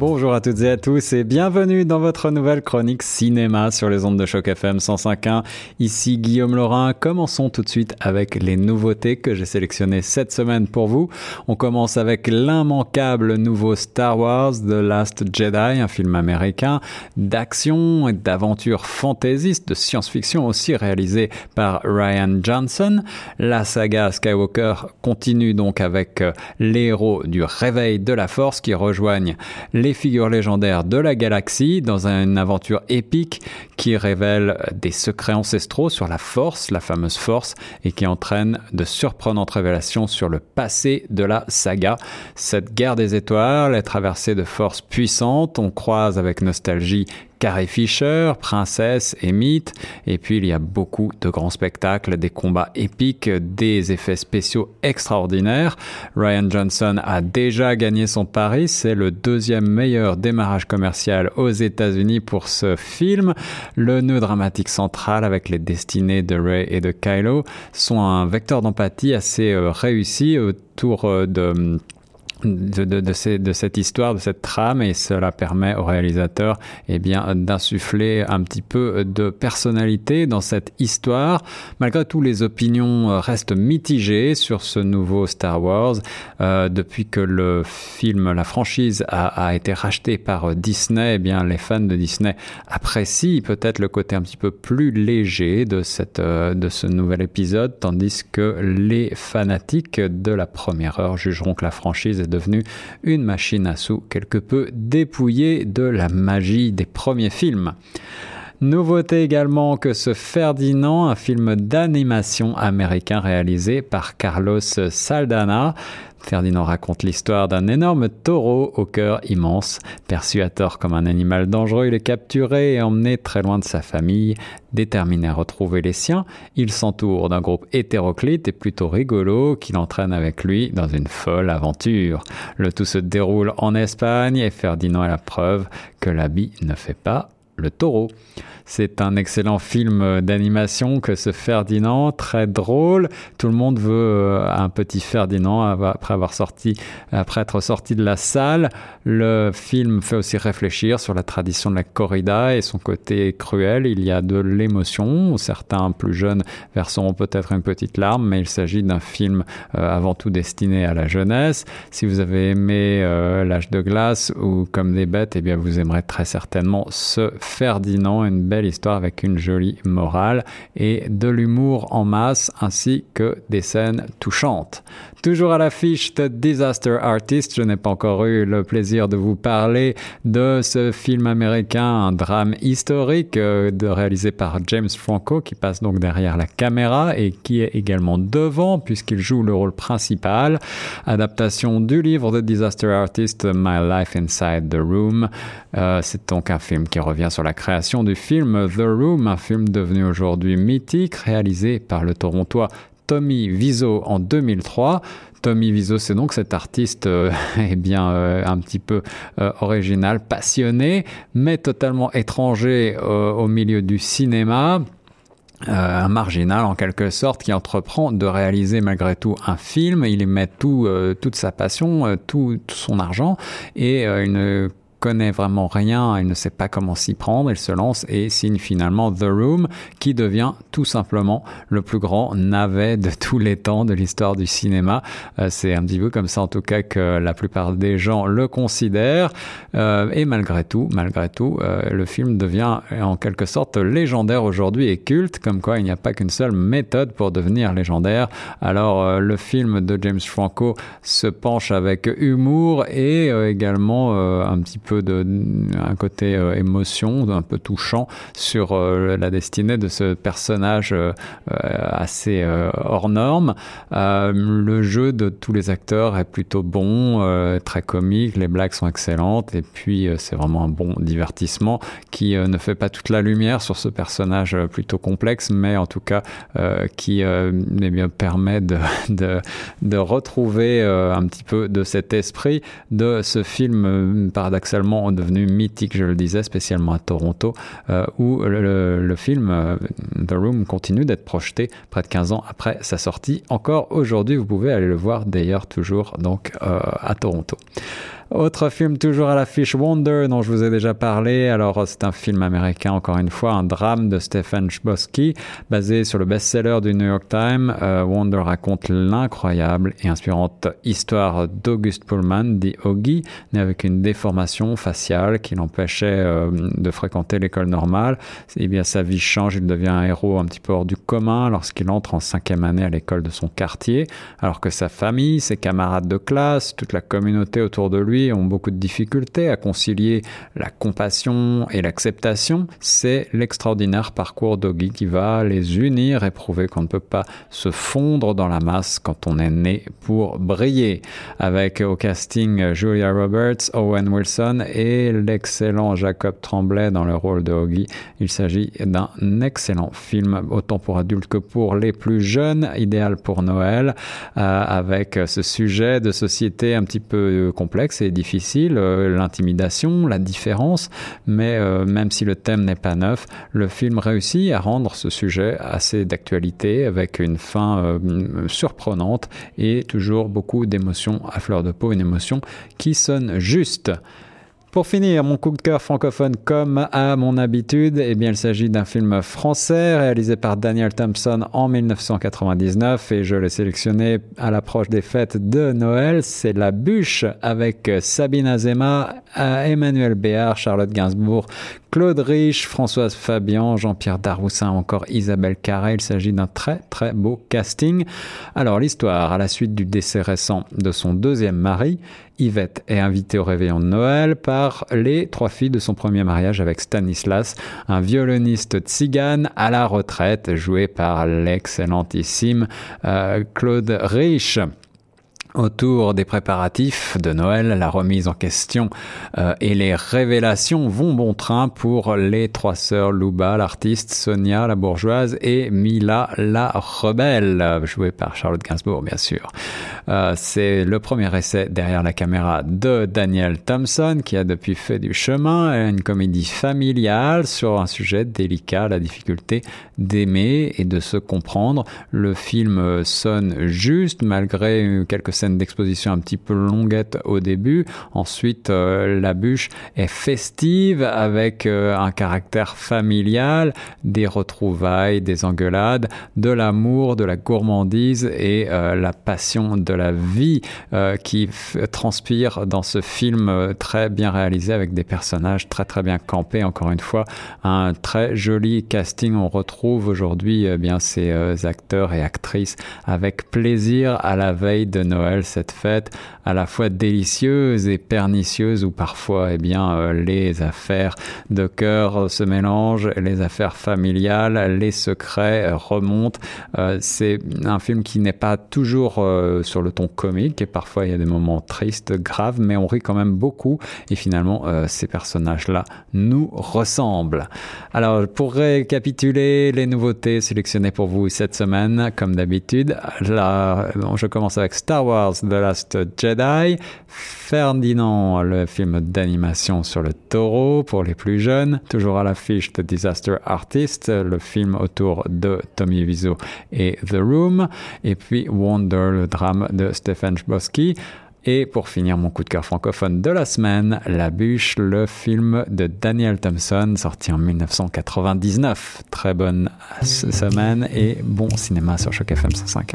Bonjour à toutes et à tous et bienvenue dans votre nouvelle chronique cinéma sur les ondes de choc FM 105.1. Ici Guillaume Laurin. Commençons tout de suite avec les nouveautés que j'ai sélectionnées cette semaine pour vous. On commence avec l'immanquable nouveau Star Wars The Last Jedi, un film américain d'action et d'aventure fantaisiste, de science-fiction aussi réalisé par Ryan Johnson. La saga Skywalker continue donc avec euh, les héros du réveil de la force qui rejoignent les figures légendaires de la galaxie dans une aventure épique qui révèle des secrets ancestraux sur la force, la fameuse force, et qui entraîne de surprenantes révélations sur le passé de la saga. Cette guerre des étoiles est traversée de forces puissantes. On croise avec nostalgie Carrie Fisher, Princesse et Mythe. Et puis il y a beaucoup de grands spectacles, des combats épiques, des effets spéciaux extraordinaires. Ryan Johnson a déjà gagné son pari. C'est le deuxième meilleur démarrage commercial aux États-Unis pour ce film. Le nœud dramatique central avec les destinées de Ray et de Kylo sont un vecteur d'empathie assez euh, réussi autour euh, de de, cette histoire, de cette trame, et cela permet au réalisateur eh bien, d'insuffler un petit peu de personnalité dans cette histoire. Malgré tout, les opinions restent mitigées sur ce nouveau Star Wars. Euh, depuis que le film, la franchise a, a été rachetée par Disney, eh bien, les fans de Disney apprécient peut-être le côté un petit peu plus léger de, cette, euh, de ce nouvel épisode, tandis que les fanatiques de la première heure jugeront que la franchise est devenue une machine à sous quelque peu dépouillée de la magie des premiers films. Nouveauté également que ce Ferdinand, un film d'animation américain réalisé par Carlos Saldana. Ferdinand raconte l'histoire d'un énorme taureau au cœur immense. Perçu à tort comme un animal dangereux, il est capturé et emmené très loin de sa famille. Déterminé à retrouver les siens, il s'entoure d'un groupe hétéroclite et plutôt rigolo qui l'entraîne avec lui dans une folle aventure. Le tout se déroule en Espagne et Ferdinand est la preuve que l'habit ne fait pas le taureau. C'est un excellent film d'animation que ce Ferdinand, très drôle. Tout le monde veut euh, un petit Ferdinand après avoir sorti, après être sorti de la salle. Le film fait aussi réfléchir sur la tradition de la corrida et son côté cruel. Il y a de l'émotion. Certains plus jeunes verseront peut-être une petite larme, mais il s'agit d'un film euh, avant tout destiné à la jeunesse. Si vous avez aimé euh, L'âge de glace ou Comme des bêtes, eh bien vous aimerez très certainement ce Ferdinand, une belle histoire avec une jolie morale et de l'humour en masse ainsi que des scènes touchantes. Toujours à l'affiche de Disaster Artist, je n'ai pas encore eu le plaisir de vous parler de ce film américain, un drame historique euh, de, réalisé par James Franco qui passe donc derrière la caméra et qui est également devant puisqu'il joue le rôle principal. Adaptation du livre de Disaster Artist My Life Inside the Room. Euh, c'est donc un film qui revient sur la création du film The Room, un film devenu aujourd'hui mythique réalisé par le Torontois Tommy Wiseau en 2003. Tommy Wiseau, c'est donc cet artiste euh, eh bien euh, un petit peu euh, original, passionné, mais totalement étranger au milieu du cinéma. un marginal en quelque sorte qui entreprend de réaliser malgré tout un film. Il y met tout, toute sa passion, tout, tout, son argent et une connaît vraiment rien, il ne sait pas comment s'y prendre, il se lance et signe finalement The Room, qui devient tout simplement le plus grand navet de tous les temps de l'histoire du cinéma. Euh, c'est un petit peu comme ça en tout cas que la plupart des gens le considèrent. Euh, et malgré tout, malgré tout, euh, le film devient en quelque sorte légendaire aujourd'hui et culte, comme quoi il n'y a pas qu'une seule méthode pour devenir légendaire. Alors le film de James Franco se penche avec humour et également un petit peu de un côté euh, émotion, un peu touchant sur euh, la destinée de ce personnage euh, assez hors norme. le jeu de tous les acteurs est plutôt bon, très comique, les blagues sont excellentes et puis c'est vraiment un bon divertissement qui ne fait pas toute la lumière sur ce personnage plutôt complexe, mais en tout cas qui eh permet de retrouver un petit peu de cet esprit de ce film paradoxal devenu mythique, je le disais, spécialement à Toronto, où le, le film The Room continue d'être projeté près de 15 ans après sa sortie. Encore aujourd'hui, vous pouvez aller le voir d'ailleurs toujours donc à Toronto. Autre film toujours à l'affiche, Wonder, dont je vous ai déjà parlé. Alors, c'est un film américain, encore une fois, un drame de Stephen Chbosky, basé sur le best-seller du New York Times. Euh, Wonder raconte l'incroyable et inspirante histoire d'August Pullman, dit Augie, né avec une déformation faciale qui l'empêchait euh, de fréquenter l'école normale. Et eh bien, sa vie change, il devient un héros un petit peu hors du commun lorsqu'il entre en cinquième année à l'école de son quartier, alors que sa famille, ses camarades de classe, toute la communauté autour de lui ont beaucoup de difficultés à concilier la compassion et l'acceptation, c'est l'extraordinaire parcours d'Ogi qui va les unir et prouver qu'on ne peut pas se fondre dans la masse quand on est né pour briller. Avec au casting Julia Roberts, Owen Wilson et l'excellent Jacob Tremblay dans le rôle de Ogi, il s'agit d'un excellent film, autant pour adultes que pour les plus jeunes, idéal pour Noël, euh, avec ce sujet de société un petit peu complexe et difficile, euh, l'intimidation, la différence, mais euh, même si le thème n'est pas neuf, le film réussit à rendre ce sujet assez d'actualité avec une fin euh, surprenante et toujours beaucoup d'émotions à fleur de peau, une émotion qui sonne juste. Pour finir, mon coup de cœur francophone comme à mon habitude, eh bien, il s'agit d'un film français réalisé par Daniel Thompson en 1999 et je l'ai sélectionné à l'approche des fêtes de Noël. C'est La Bûche avec Sabine Azema, Emmanuel Béard, Charlotte Gainsbourg, Claude Rich, Françoise Fabian, Jean-Pierre Daroussin, encore Isabelle Carré. Il s'agit d'un très très beau casting. Alors l'histoire, à la suite du décès récent de son deuxième mari, Yvette est invitée au réveillon de Noël par les trois filles de son premier mariage avec Stanislas, un violoniste tzigane à la retraite, joué par l'excellentissime euh, Claude Rich. Autour des préparatifs de Noël, la remise en question euh, et les révélations vont bon train pour les trois sœurs Louba, l'artiste, Sonia, la bourgeoise et Mila, la rebelle, jouée par Charlotte Gainsbourg, bien sûr. Euh, c'est le premier essai derrière la caméra de Daniel Thompson qui a depuis fait du chemin, une comédie familiale sur un sujet délicat, la difficulté d'aimer et de se comprendre. Le film sonne juste malgré quelques scène d'exposition un petit peu longuette au début. Ensuite, euh, la bûche est festive avec euh, un caractère familial, des retrouvailles, des engueulades, de l'amour, de la gourmandise et la passion de la vie qui transpire dans ce film très bien réalisé avec des personnages très très bien campés. Encore une fois, un très joli casting. On retrouve aujourd'hui eh bien ces acteurs et actrices avec plaisir à la veille de Noël cette fête à la fois délicieuse et pernicieuse où parfois eh bien euh, les affaires de cœur se mélangent, les affaires familiales, les secrets remontent. Euh, c'est un film qui n'est pas toujours euh, sur le ton comique et parfois il y a des moments tristes, graves, mais on rit quand même beaucoup et finalement ces personnages-là nous ressemblent. Alors pour récapituler les nouveautés sélectionnées pour vous cette semaine, comme d'habitude, là je commence avec Star Wars The Last Jedi, Ferdinand, le film d'animation sur le taureau pour les plus jeunes, toujours à l'affiche The Disaster Artist, le film autour de Tommy Wiseau et The Room, et puis Wonder, le drame de Stephen Chbosky. Et pour finir mon coup de cœur francophone de la semaine, La Bûche, le film de Daniel Thompson, sorti en 1999. Très bonne semaine et bon cinéma sur Choc FM 105.